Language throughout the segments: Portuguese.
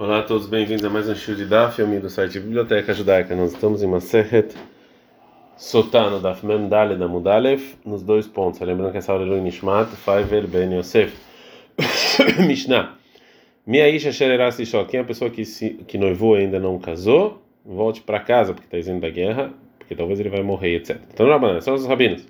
Olá a todos, bem-vindos a mais um show de Daf, filme do site Biblioteca Judaica. Nós estamos em Maseret Sotano, Daf Mem Dale da Mudalef, nos dois pontos. Lembrando que essa aula é Lui Nishmat, Faiver Ben Yosef. Mishnah. Minha Isha Shererasi Shó, quem é a pessoa que, se, que noivou ainda não casou, volte para casa, porque está dizendo da guerra, porque talvez ele vai morrer, etc. Então, Rabanan, são os rabinos.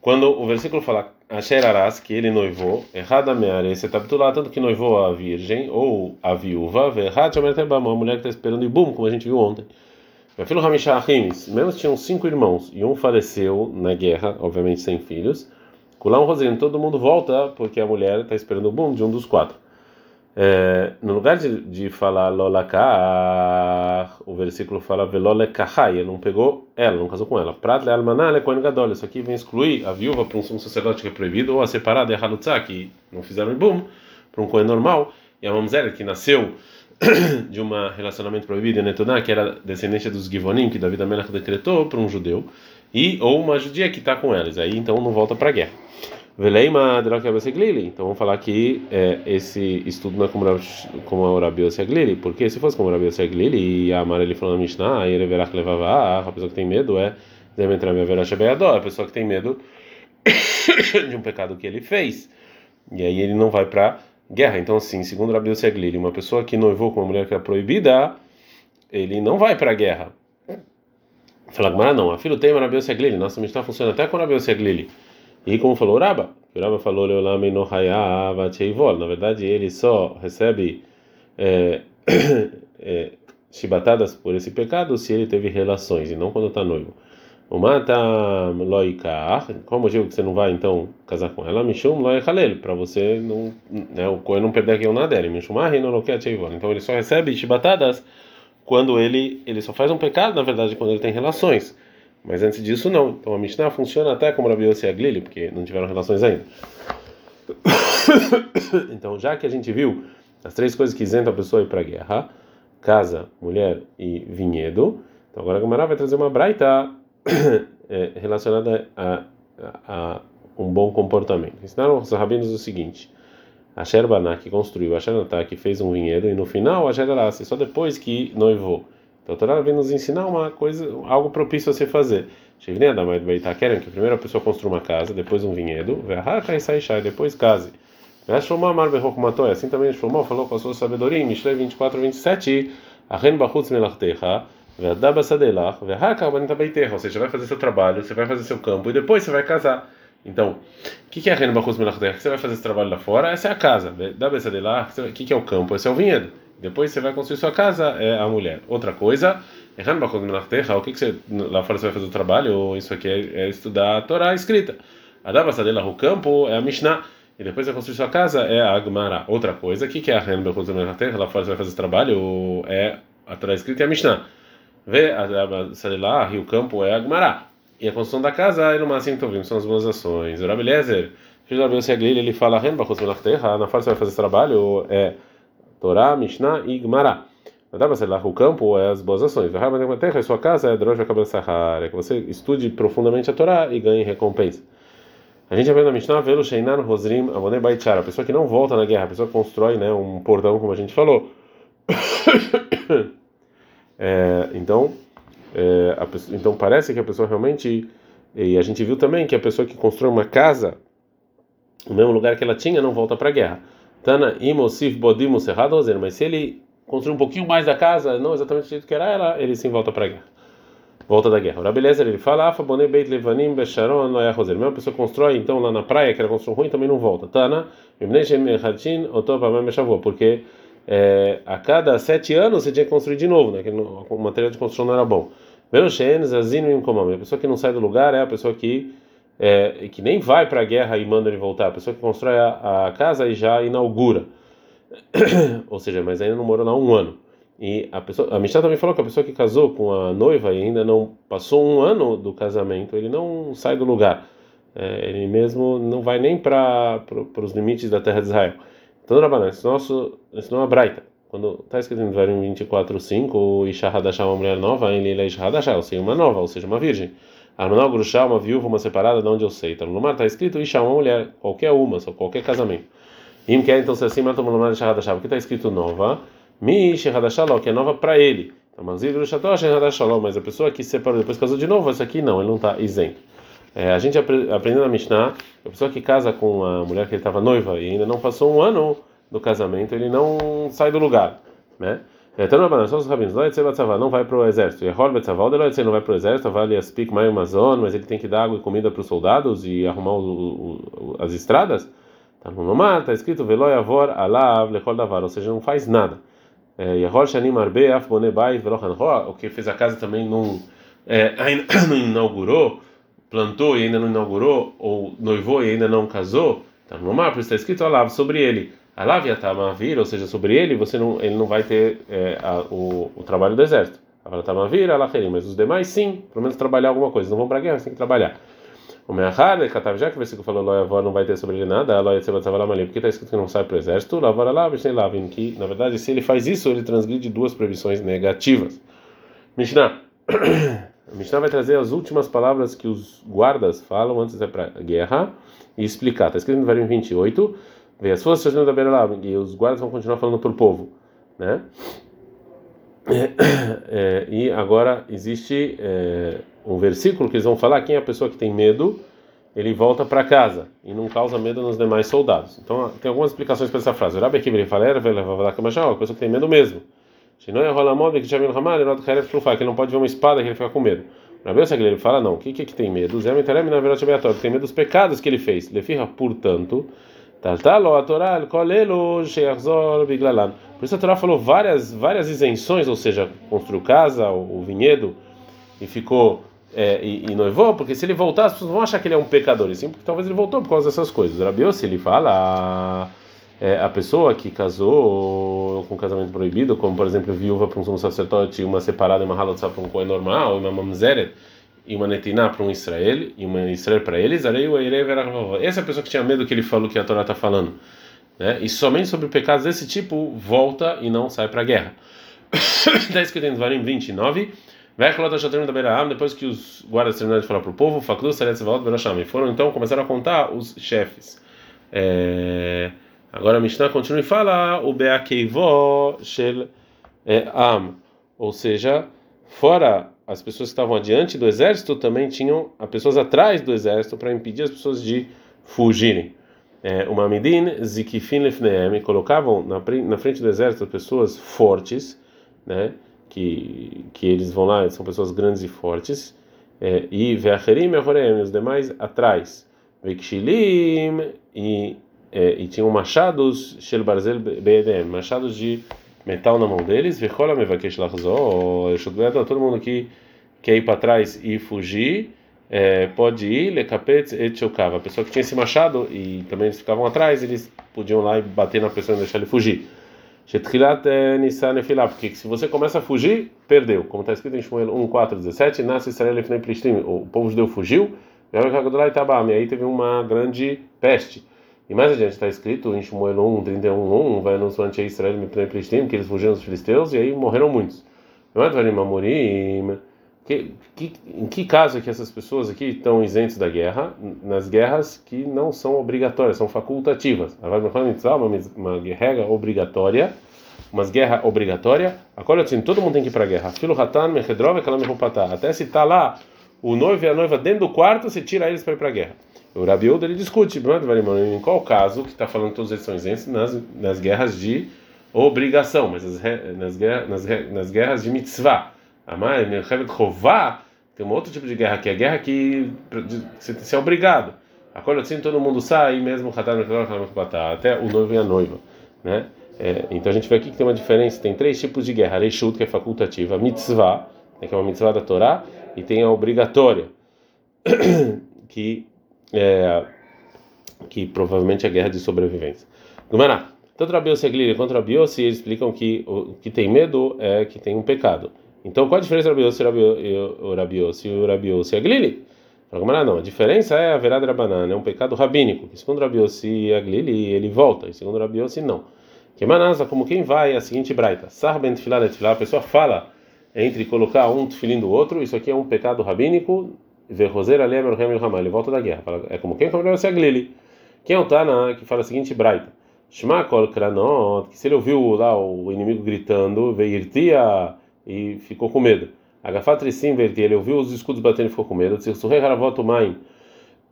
Quando o versículo fala Asher Aras, que ele noivou, errada está lá tanto que noivou a virgem ou a viúva, errado a mulher que está esperando e bum, como a gente viu ontem. Meu filho Hamishah Ahimis, mesmo tinham cinco irmãos e um faleceu na guerra, obviamente sem filhos. Kulam Rosino, todo mundo volta porque a mulher está esperando o boom de um dos quatro. É, no lugar de, de falar lolakar, o versículo fala velolekahai, ele não pegou ela, não casou com ela. Prat le almaná le kohen gadol, isso aqui vem excluir a viúva para um sumo sacerdote que é proibido, ou a separada, é halutzah, que não fizeram boom, para um cohen normal, e a mamzera, que nasceu de um relacionamento proibido, Netuná, que era descendente dos Givonim, que Davi Amelach decretou para um judeu, e ou uma judia que está com elas, aí então não volta para a guerra. Veleima Glili. Então vamos falar que é, esse estudo não é como, a Rabi Glili, porque se fosse como a Rabi Glili e a Amara ele falou na Mishnah, aí ele verá que levava a pessoa que tem medo é a pessoa que tem medo de um pecado que ele fez. E aí ele não vai para guerra. Então assim, segundo Rabi Glili, uma pessoa que noivou com uma mulher que é proibida, ele não vai para guerra. Fala, não, a filho tem Rabi Glili. Nossa Mishnah funciona até com Rabi Glili. E como falou o Raba, o falou Leolam no Na verdade, ele só recebe é, é, chibatadas por esse pecado se ele teve relações e não quando está noivo. O mata loikar, qual o motivo que você não vai então casar com ela? Mishum loikalel, para você não, né, o coelho não perder aqui o nada dele. Mishum no Então ele só recebe chibatadas quando ele ele só faz um pecado, na verdade, quando ele tem relações. Mas antes disso, não. Então a Mishnah funciona até como Rabi Yossi e Aglili, porque não tiveram relações ainda. então, já que a gente viu as três coisas que isentam a pessoa ir para a guerra: casa, mulher e vinhedo. Então, agora a Gamara vai trazer uma braita é, relacionada a, a, a, um bom comportamento. Ensinaram os rabinos o seguinte: a Sherbaná que construiu, a Sherbatá que fez um vinhedo, e no final a Sherarassi, só depois que noivou. Então a Torá vem nos ensinar uma coisa, algo propício a se fazer. Shivnei Adamai querem que primeiro a pessoa construa uma casa, depois um vinhedo, e depois case. Assim também Shlomo falou com a sua sabedoria em Mishlei 24, 27, Achen Bachutz Melachtecha, ou seja, vai fazer seu trabalho, você vai fazer seu campo e depois você vai casar. Então, o que é a Ren Bachutz Melachtecha? Você vai fazer esse trabalho lá fora? Essa é a casa. O que é o campo? Esse é o vinhedo. Depois você vai construir sua casa, é a mulher. Outra coisa, o que, que você lá fora você vai fazer o trabalho? Isso aqui é, é estudar a Torá escrita. A dela o campo é a Mishnah. E depois você construir sua casa é a Agmara. Outra coisa, o que, que é a Lá fora você vai fazer o trabalho, é a Torá escrita e a Mishnah. Vê a dela e o campo é a Agmara. E a construção da casa é no máximo então são as boas ações. O Rabi Lezer, filho do Rabi ele fala Na fora você vai fazer esse trabalho, é Torá, Mishnah e Gemara. Dá para lá o campo é as boas ações. A terra, sua casa é Kabel é que você estude profundamente a Torá e ganhe recompensa. A gente aprende na Mishnah, velo Sheinan Rosrim Avonei Baichar, a pessoa que não volta na guerra, a pessoa que constrói né, um portão, como a gente falou. é, então, é, pessoa, então parece que a pessoa realmente. E a gente viu também que a pessoa que constrói uma casa no mesmo lugar que ela tinha não volta para a guerra. Tana imosif bodimos errado, mas se ele construir um pouquinho mais da casa, não exatamente do jeito que era ela, ele sim volta para a guerra. Volta da guerra. Rabelezer ele fala, Afa bonei beit levanim besharon não é roser. Mesmo a pessoa constrói então lá na praia, que era construção ruim, também não volta. Tana, porque é, a cada sete anos você tinha que construir de novo, né? Que o material de construção não era bom. A pessoa que não sai do lugar é a pessoa que é, que nem vai para a guerra e manda ele voltar, a pessoa que constrói a, a casa e já inaugura, ou seja, mas ainda não morou lá um ano. E a pessoa, a Mishnah também falou que a pessoa que casou com a noiva e ainda não passou um ano do casamento, ele não sai do lugar. É, ele mesmo não vai nem para os limites da terra de Israel. Então, Rabanan, isso, nosso, isso não é braita. Quando está escrito em Dvarim 24:5, Isha Hadashah, uma mulher nova, ele é Isha Hadashah, ou seja, uma nova, ou seja, uma virgem. Armanal Grushá, uma viúva, uma separada, de onde eu sei. Então, no mar está escrito Isha, uma mulher, qualquer uma, só qualquer casamento. Im quer então se assim, mata uma mulher Shahada Shava, que está escrito nova. Mi Shehadashaló, que é nova para ele. Então, mas a pessoa que separou depois casou de novo, essa aqui não, ele não está isento. É, a gente aprendeu na Mishnah, a pessoa que casa com a mulher que ele estava noiva e ainda não passou um ano do casamento, ele não sai do lugar, né? Só os não vai para o exército. E não vai para o exército, vale as pic mais Amazon, mas ele tem que dar água e comida para os soldados e arrumar o, o, as estradas. Tá no mar, está escrito Veloy Avor Alav Lechol Davar, ou seja, não faz nada. O que fez a casa também não, é, ainda não inaugurou, plantou e ainda não inaugurou, ou noivou e ainda não casou. Tá no mar, por isso está escrito Alav sobre ele. Alav Yatamavir, ou seja, sobre ele, você não, ele não vai ter é, a, o, o trabalho do exército. Avatamavir, Alacherim, mas os demais sim, pelo menos trabalhar alguma coisa. Não vão para a guerra, mas tem que trabalhar. O Meachar, já que o versículo falou Loyavó não vai ter sobre ele nada, porque está escrito que não sai para o exército, Lavora Vishnei Lavin, que na verdade se ele faz isso, ele transgride duas proibições negativas. Mishnah. Mishnah vai trazer as últimas palavras que os guardas falam antes da guerra e explicar. Está escrito no versículo 28, vê as forças da beira lá, e os guardas vão continuar falando para o povo, né? É, e agora existe é, um versículo que eles vão falar: quem é a pessoa que tem medo, ele volta para casa e não causa medo nos demais soldados. Então tem algumas explicações para essa frase. O Rabi Kibri fala: a pessoa que tem medo mesmo. Que ele não pode ver uma espada que ele fica com medo. Rabi ele fala: não, o que, que é que tem medo? Zé tem medo dos pecados que ele fez. Portanto. Por isso a Torá falou várias, várias isenções, ou seja, construiu casa, o, o vinhedo, e ficou é, e, e, noivou, porque se ele voltar, as pessoas vão achar que ele é um pecador, e sim, porque talvez ele voltou por causa dessas coisas. Rabiose, ele fala é, a pessoa que casou com casamento proibido, como por exemplo viúva para um sacerdote, uma separada, uma halotza para um coelho normal, uma mamzeret, e uma netiná para um Israel e uma Israel para eles, essa é a pessoa que tinha medo que ele falou que a Torá está falando. Né? E somente sobre pecados desse tipo volta e não sai para a guerra. Está escrito em Dvarim 29. Depois que os guardas terminaram de falar para o povo, e foram então começaram a contar os chefes. É... Agora a Mishnah continua e fala o Beakeivó Shel é, Am, ou seja, fora as pessoas que estavam adiante do exército também tinham as pessoas atrás do exército para impedir as pessoas de fugirem. É, uma medin zikifin lefneem colocavam na, na frente do exército pessoas fortes, né? Que que eles vão lá são pessoas grandes e fortes. É, e veacherim e os demais atrás. Vekshilim e é, e tinham machados machados de metal na mão deles, Vechola Mevakesh Lachzor, todo mundo que quer ir para trás e fugir, é, pode ir, Lekapetz et A pessoa que tinha esse machado e também eles ficavam atrás, eles podiam lá e bater na pessoa e deixar ele fugir. Shetchilat Nissan Nefilá, porque se você começa a fugir, perdeu. Como está escrito em Shmuel 1, 4, 17, Nasce Israel Lefnei Plishtim, o povo judeu fugiu, e aí teve uma grande peste. E mais adiante está escrito em Shmuel 1, 31, 1, vai no Suante Israel Mipnei Plishtim, que eles fugiram dos filisteus e aí morreram muitos. Que, que, em que caso é que essas pessoas aqui estão isentas da guerra? Nas guerras que não são obrigatórias, são facultativas. Uma, guerra obrigatória, uma guerra obrigatória. Agora assim, todo mundo tem que ir para a guerra. Filo Hatan, Mechedrov, Até se está lá o noivo e a noiva dentro do quarto, você tira eles para ir para a guerra. O Rabiuda ele discute, em qual caso que está falando que todos eles são isentos nas, nas guerras de obrigação, mas nas, guerras, nas, nas guerras de mitzvah. Amar, Chová, tem um outro tipo de guerra que é a guerra que você é obrigado. Acorda assim, todo mundo sai, mesmo até o noivo e a noiva, né? É, então a gente vê aqui que tem uma diferença, tem três tipos de guerra: Reishut, que é facultativa, mitzvah, né, que é uma mitzvah da Torá, e tem a obrigatória, que é, que provavelmente é guerra de sobrevivência. Gumará, tanto Rabiose e Aglili quanto Rabiose explicam que o que tem medo é que tem um pecado. Então qual a diferença entre o Rabiose e o Rabiose e Aglili? Gumará não, a diferença é a verada banana, é um pecado rabínico, que segundo Rabiose e Aglili ele volta, e segundo Rabiose não. Que manasa, como quem vai, é a seguinte braita. Sarben tefilá a pessoa fala entre colocar um tefilim do outro, isso aqui é um pecado rabínico, Verroser Alemer Hamil Hamal, ele volta da guerra. É como quem falou você Glili. Quem é o Tana que fala a seguinte braita? Shema kol kranot, que se ele ouviu lá o inimigo gritando, veirtia e ficou com medo. Agafat sim vertia, ele ouviu os escudos batendo e ficou com medo. Tzirsurei haravoto maim.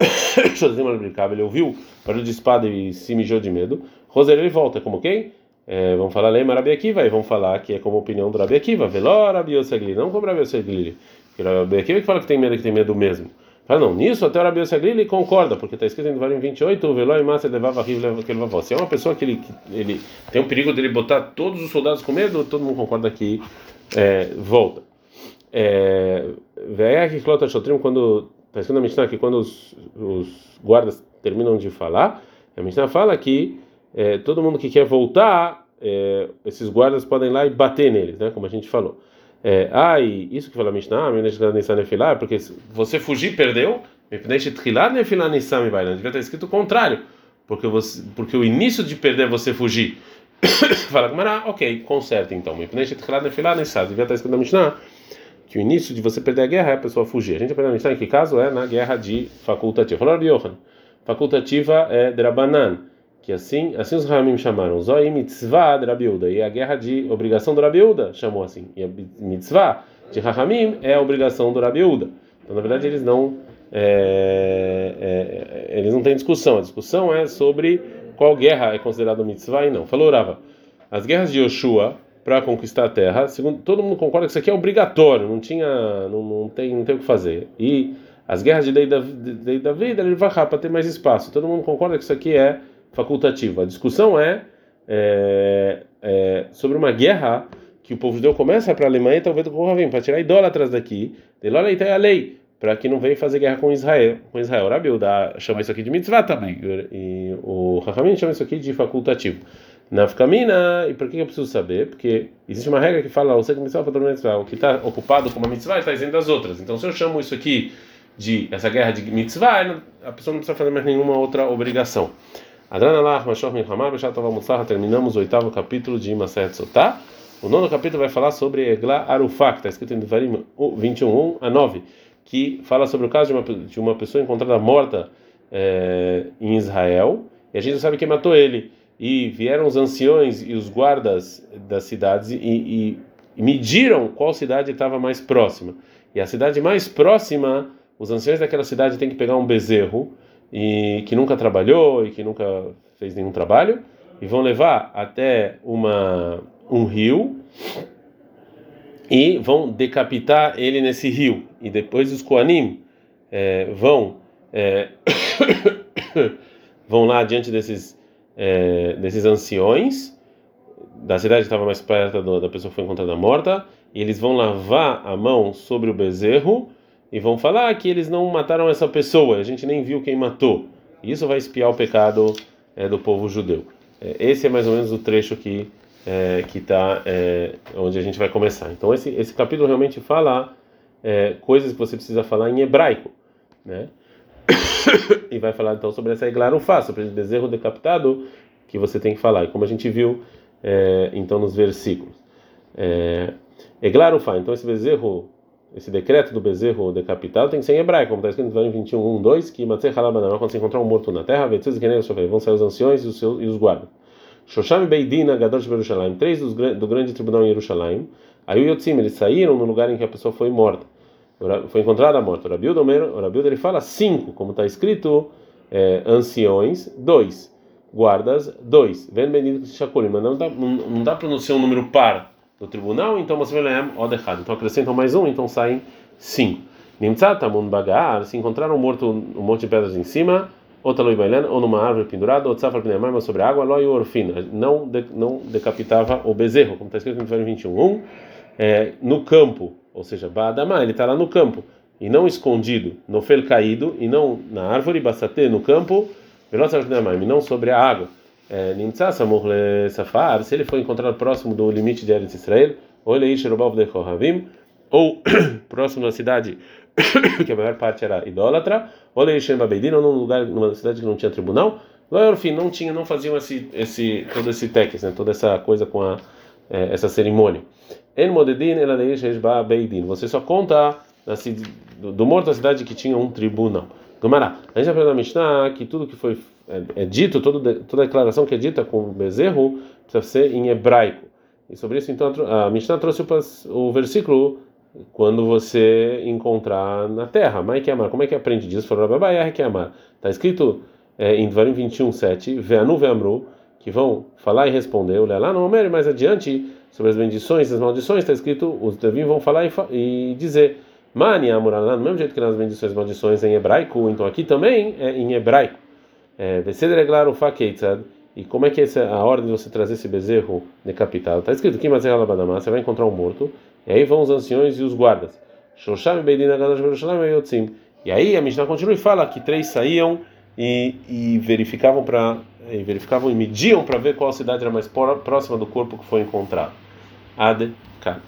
Ele ouviu barulho de espada e se mijou de medo. Roser ele volta, como quem? É, vamos falar Lema Rabi Akiva e vamos falar que é como opinião do Rabi Akiva. Veló Rabi Yoseglili, não como Rabi Yoseglili. O Rabi Akiva que fala que tem medo, que tem medo mesmo. Fala, não, nisso até o Rabi Yoseglili concorda, porque está escrito em Devarim 28, Veló e Massa levava riva que ele Se é uma pessoa que ele, ele tem o perigo dele botar todos os soldados com medo, todo mundo concorda que é, volta. É, que Clota Shotrim, quando está escrito na Mishnah que quando os, os guardas terminam de falar, a Mishnah fala que é, todo mundo que quer voltar, é, esses guardas podem ir lá e bater neles, né? Como a gente falou. É, e isso que fala Mishnah, é porque você fugir, perdeu. Devia estar escrito o contrário, porque, você, porque o início de perder é você fugir. fala, ah, ok, conserta então. Devia estar escrito na Mishnah que o início de você perder a guerra é a pessoa fugir. A gente aprende na Mishnah em que caso é na guerra de facultativa. Facultativa é Drabanan que assim, assim os Ramim chamaram, Zoi mitzvah de Rabiuda, e a guerra de obrigação do Rabiuda chamou assim, e a mitzvah de Rahamim é a obrigação do Rabiuda. Então, na verdade, eles não é, é, eles não têm discussão, a discussão é sobre qual guerra é considerada mitzvah e não. Falou Rava, as guerras de Yoshua para conquistar a terra, segundo todo mundo concorda que isso aqui é obrigatório, não tinha, não, não tem, não tem o que fazer. E as guerras de Lei da, de, da vida, ele vai para ter mais espaço. Todo mundo concorda que isso aqui é facultativo. A discussão é, é, é sobre uma guerra que o povo judeu começa para a Alemanha, talvez o povo venha para tirar idólatras daqui. De lá a lei para que não venha fazer guerra com Israel. Com Israel, Rabilda chama isso aqui de mitzvah também. E o Rahamim chama isso aqui de facultativo. Nafkamina, e por que eu preciso saber? Porque existe uma regra que fala, mitzvah mitzvah, o que está ocupado com uma mitzvah está isento das outras. Então, se eu chamo isso aqui de essa guerra de mitzvah, a pessoa não precisa fazer mais nenhuma outra obrigação. Terminamos o oitavo capítulo de Maseret Sotá. O nono capítulo vai falar sobre Egla Arufá, que está escrito em Devarim 21, a 9, que fala sobre o caso de uma, de uma pessoa encontrada morta é, em Israel, e a gente sabe quem matou ele. E vieram os anciões e os guardas das cidades e, e, e mediram qual cidade estava mais próxima. E a cidade mais próxima, os anciões daquela cidade têm que pegar um bezerro e que nunca trabalhou e que nunca fez nenhum trabalho e vão levar até uma um rio e vão decapitar ele nesse rio. E depois os Koanim é, vão é, vão lá diante desses é, desses anciões da cidade que estava mais perto da pessoa que foi encontrada morta e eles vão lavar a mão sobre o bezerro e vão falar que eles não mataram essa pessoa, a gente nem viu quem matou. Isso vai espiar o pecado é, do povo judeu. É, esse é mais ou menos o trecho que é, que está onde a gente vai começar. Então esse esse capítulo realmente fala coisas que você precisa falar em hebraico, né? e vai falar então sobre essa iglarufá, sobre esse bezerro decapitado que você tem que falar. E como a gente viu então nos versículos. É, Eglarufá, então esse bezerro esse decreto do bezerro decapitado tem que ser em hebraico, como está escrito no 21, 1, 2, que Matzeh Halabanamá, quando você encontrar um morto na terra, vão sair os anciões e os, seus, e os guardas. Shosham Beidin, de Jerusalém, três dos, do grande tribunal em Jerusalém, aí o Yotzim, eles saíram no lugar em que a pessoa foi morta, foi encontrada morta. O Rabildo, ele fala cinco, como está escrito, é, anciões, dois, guardas, dois. Benito Shakurim, mas não dá, não dá para não ser um número par do tribunal, então você vai od errado. Então acrescentam mais um, então saem cinco. Nimtzatamun bagar, se encontraram um morto, um monte de pedras em cima, ou taloi bailan, ou numa árvore pendurada, ou tzafar pneumar, sobre a água, loi orfina, não, de, não decapitava o bezerro, como está escrito no Deuteronômio 21. Um, é, no campo, ou seja, Baadamá, ele está lá no campo, e não escondido, no fel caído, e não na árvore, basate no campo, e não sobre a água. É, Nimtza Samuch Safar, se ele foi encontrado próximo do limite de Eretz Israel, ou ele Sherobav de Kohavim, ou próximo da cidade que a maior parte era idólatra, ou ele Shem Babedin, ou num lugar, numa cidade que não tinha tribunal, enfim, não tinha, não faziam esse, todo esse né, toda essa coisa com a, é, essa cerimônia. En Modedin, ela Beidin. Você só conta do morto da cidade que tinha um tribunal. Gumará. A gente aprendeu na Mishnah que tudo que foi é, é dito, toda, toda declaração que é dita com bezerro precisa ser em hebraico. E sobre isso, então, a Mishnah trouxe o, o versículo quando você encontrar na terra. Mas que amar? Como é que aprende disso? Falou Rababai, que amar. Está escrito é, em Dvarim 21, 7, Veanu Veamru, que vão falar e responder. Olha lá no Homer, mais adiante, sobre as bendições as maldições, está escrito: os Devim vão falar e, e dizer. Mani Amuralá, do mesmo jeito que nas bendições maldições em hebraico, então aqui também é em hebraico. É E como é que é a ordem de você trazer esse bezerro decapitado? Está escrito aqui, mas você vai encontrar um morto, e aí vão os anciões e os guardas. E aí a Mishnah continua e fala que três saíam e, e verificavam para e verificavam e mediam para ver qual cidade era mais próxima do corpo que foi encontrado. Ade, cara.